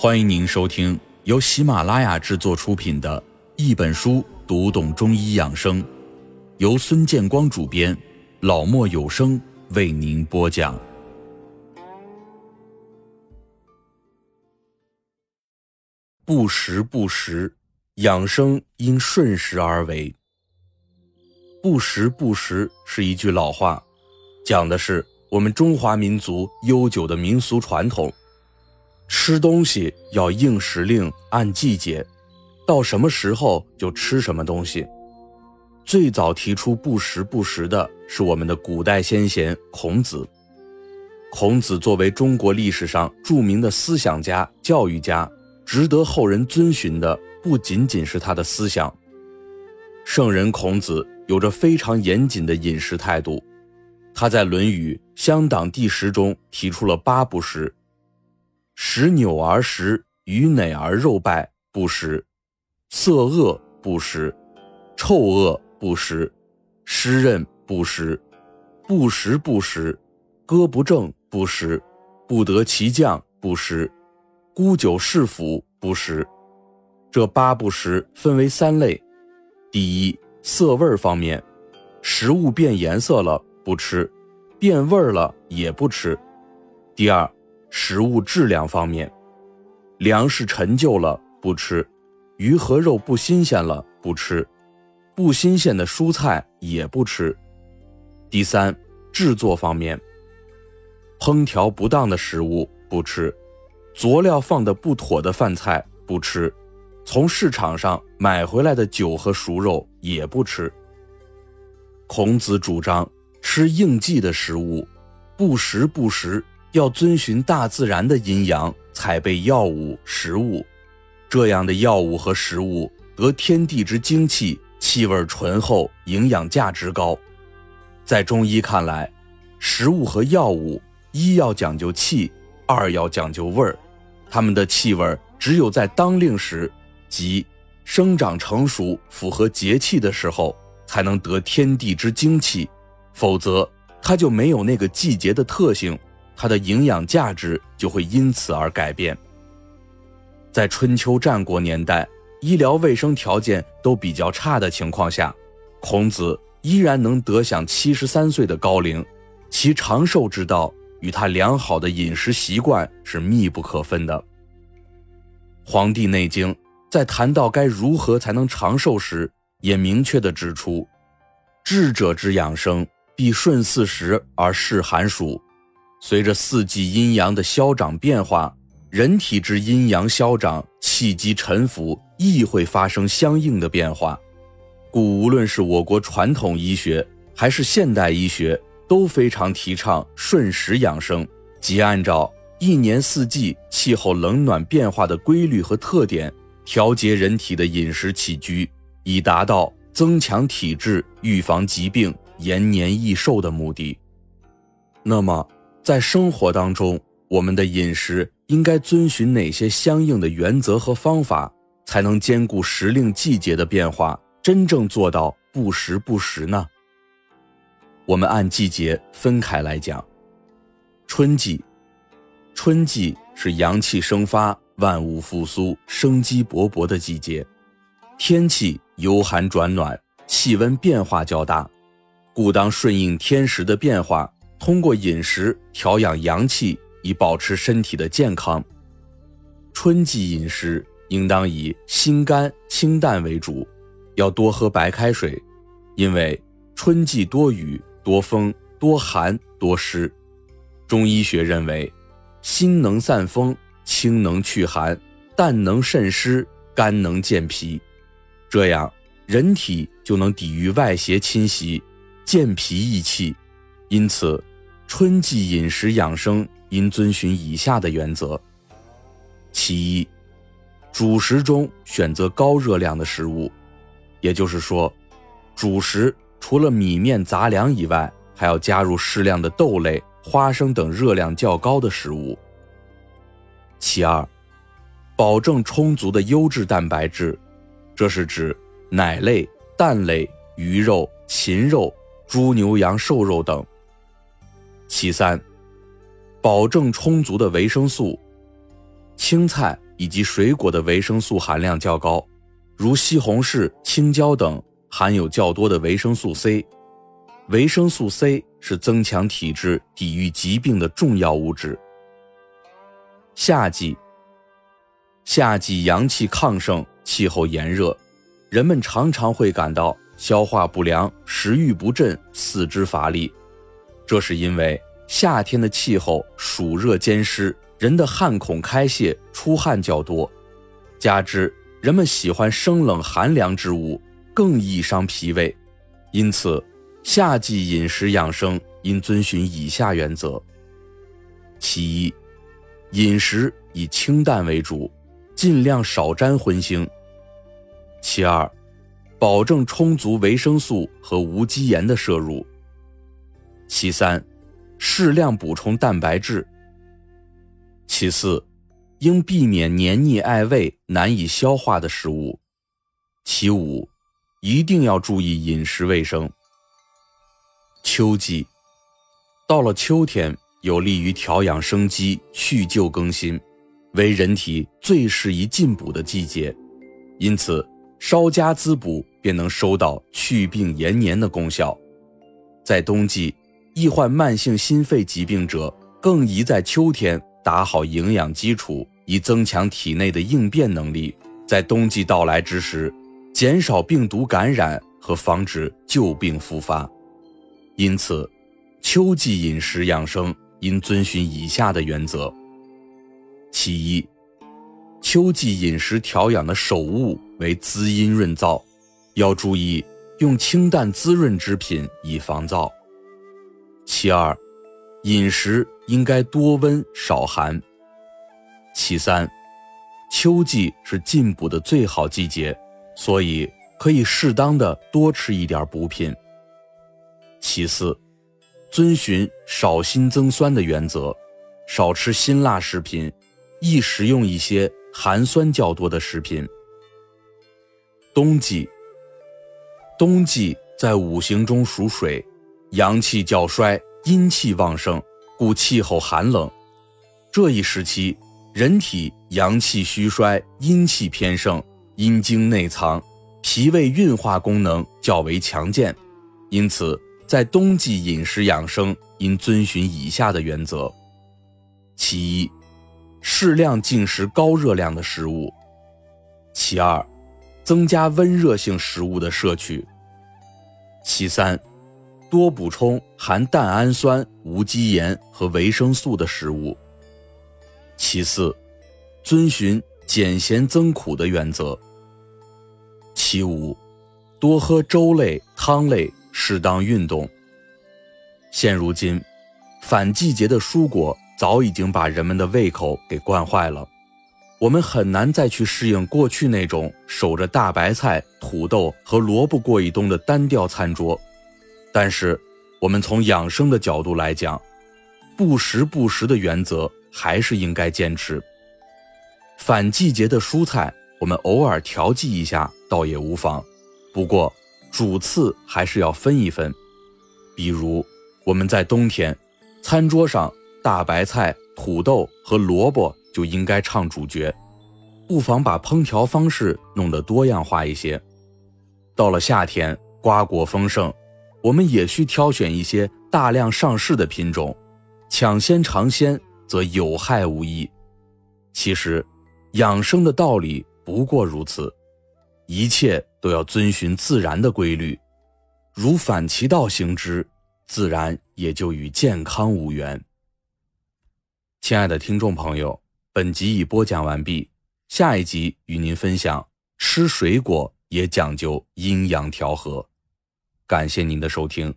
欢迎您收听由喜马拉雅制作出品的《一本书读懂中医养生》，由孙建光主编，老莫有声为您播讲。不时不食，养生应顺时而为。不时不食是一句老话，讲的是我们中华民族悠久的民俗传统。吃东西要应时令，按季节，到什么时候就吃什么东西。最早提出不时不食的是我们的古代先贤孔子。孔子作为中国历史上著名的思想家、教育家，值得后人遵循的不仅仅是他的思想。圣人孔子有着非常严谨的饮食态度，他在《论语·乡党第十》中提出了八不食。食纽而食，鱼馁而肉败，不食；色恶不食，臭恶不食，湿润不食，不食不食，歌不正不食，不得其将不食，沽酒侍腐不食。这八不食分为三类：第一，色味方面，食物变颜色了不吃，变味儿了也不吃；第二。食物质量方面，粮食陈旧了不吃，鱼和肉不新鲜了不吃，不新鲜的蔬菜也不吃。第三，制作方面，烹调不当的食物不吃，佐料放的不妥的饭菜不吃，从市场上买回来的酒和熟肉也不吃。孔子主张吃应季的食物，不时不食。要遵循大自然的阴阳采备药物食物，这样的药物和食物得天地之精气，气味醇厚，营养价值高。在中医看来，食物和药物一要讲究气，二要讲究味儿。它们的气味只有在当令时，即生长成熟、符合节气的时候，才能得天地之精气，否则它就没有那个季节的特性。它的营养价值就会因此而改变。在春秋战国年代，医疗卫生条件都比较差的情况下，孔子依然能得享七十三岁的高龄，其长寿之道与他良好的饮食习惯是密不可分的。《黄帝内经》在谈到该如何才能长寿时，也明确地指出：“智者之养生，必顺四时而适寒暑。”随着四季阴阳的消长变化，人体之阴阳消长、气机沉浮，亦会发生相应的变化。故无论是我国传统医学，还是现代医学，都非常提倡顺时养生，即按照一年四季气候冷暖变化的规律和特点，调节人体的饮食起居，以达到增强体质、预防疾病、延年益寿的目的。那么，在生活当中，我们的饮食应该遵循哪些相应的原则和方法，才能兼顾时令季节的变化，真正做到不时不食呢？我们按季节分开来讲。春季，春季是阳气生发、万物复苏、生机勃勃的季节，天气由寒转暖，气温变化较大，故当顺应天时的变化。通过饮食调养阳气，以保持身体的健康。春季饮食应当以心甘清淡为主，要多喝白开水，因为春季多雨、多风、多寒、多湿。中医学认为，心能散风，清能去寒，淡能渗湿，肝能健脾，这样人体就能抵御外邪侵袭，健脾益气。因此，春季饮食养生应遵循以下的原则：其一，主食中选择高热量的食物，也就是说，主食除了米面杂粮以外，还要加入适量的豆类、花生等热量较高的食物。其二，保证充足的优质蛋白质，这是指奶类、蛋类、鱼肉、禽肉、猪牛羊瘦肉等。其三，保证充足的维生素，青菜、以及水果的维生素含量较高，如西红柿、青椒等含有较多的维生素 C。维生素 C 是增强体质、抵御疾病的重要物质。夏季，夏季阳气亢盛，气候炎热，人们常常会感到消化不良、食欲不振、四肢乏力。这是因为夏天的气候暑热兼施，人的汗孔开泄，出汗较多，加之人们喜欢生冷寒凉之物，更易伤脾胃，因此。夏季饮食养生应遵循以下原则：其一，饮食以清淡为主，尽量少沾荤腥；其二，保证充足维生素和无机盐的摄入；其三，适量补充蛋白质；其四，应避免黏腻碍胃、难以消化的食物；其五，一定要注意饮食卫生。秋季，到了秋天，有利于调养生机、去旧更新，为人体最适宜进补的季节，因此稍加滋补便能收到祛病延年的功效。在冬季，易患慢性心肺疾病者更宜在秋天打好营养基础，以增强体内的应变能力，在冬季到来之时，减少病毒感染和防止旧病复发。因此，秋季饮食养生应遵循以下的原则：其一，秋季饮食调养的首务为滋阴润燥，要注意用清淡滋润之品以防燥；其二，饮食应该多温少寒；其三，秋季是进补的最好季节，所以可以适当的多吃一点补品。其次，遵循少辛增酸的原则，少吃辛辣食品，宜食用一些寒酸较多的食品。冬季，冬季在五行中属水，阳气较衰，阴气旺盛，故气候寒冷。这一时期，人体阳气虚衰，阴气偏盛，阴经内藏，脾胃运化功能较为强健，因此。在冬季饮食养生应遵循以下的原则：其一，适量进食高热量的食物；其二，增加温热性食物的摄取；其三，多补充含蛋氨酸、无机盐和维生素的食物；其四，遵循减咸增苦的原则；其五，多喝粥类、汤类。适当运动。现如今，反季节的蔬果早已经把人们的胃口给惯坏了，我们很难再去适应过去那种守着大白菜、土豆和萝卜过一冬的单调餐桌。但是，我们从养生的角度来讲，不时不食的原则还是应该坚持。反季节的蔬菜，我们偶尔调剂一下倒也无妨。不过，主次还是要分一分，比如我们在冬天，餐桌上大白菜、土豆和萝卜就应该唱主角，不妨把烹调方式弄得多样化一些。到了夏天，瓜果丰盛，我们也需挑选一些大量上市的品种，抢先尝鲜则有害无益。其实，养生的道理不过如此。一切都要遵循自然的规律，如反其道行之，自然也就与健康无缘。亲爱的听众朋友，本集已播讲完毕，下一集与您分享吃水果也讲究阴阳调和。感谢您的收听。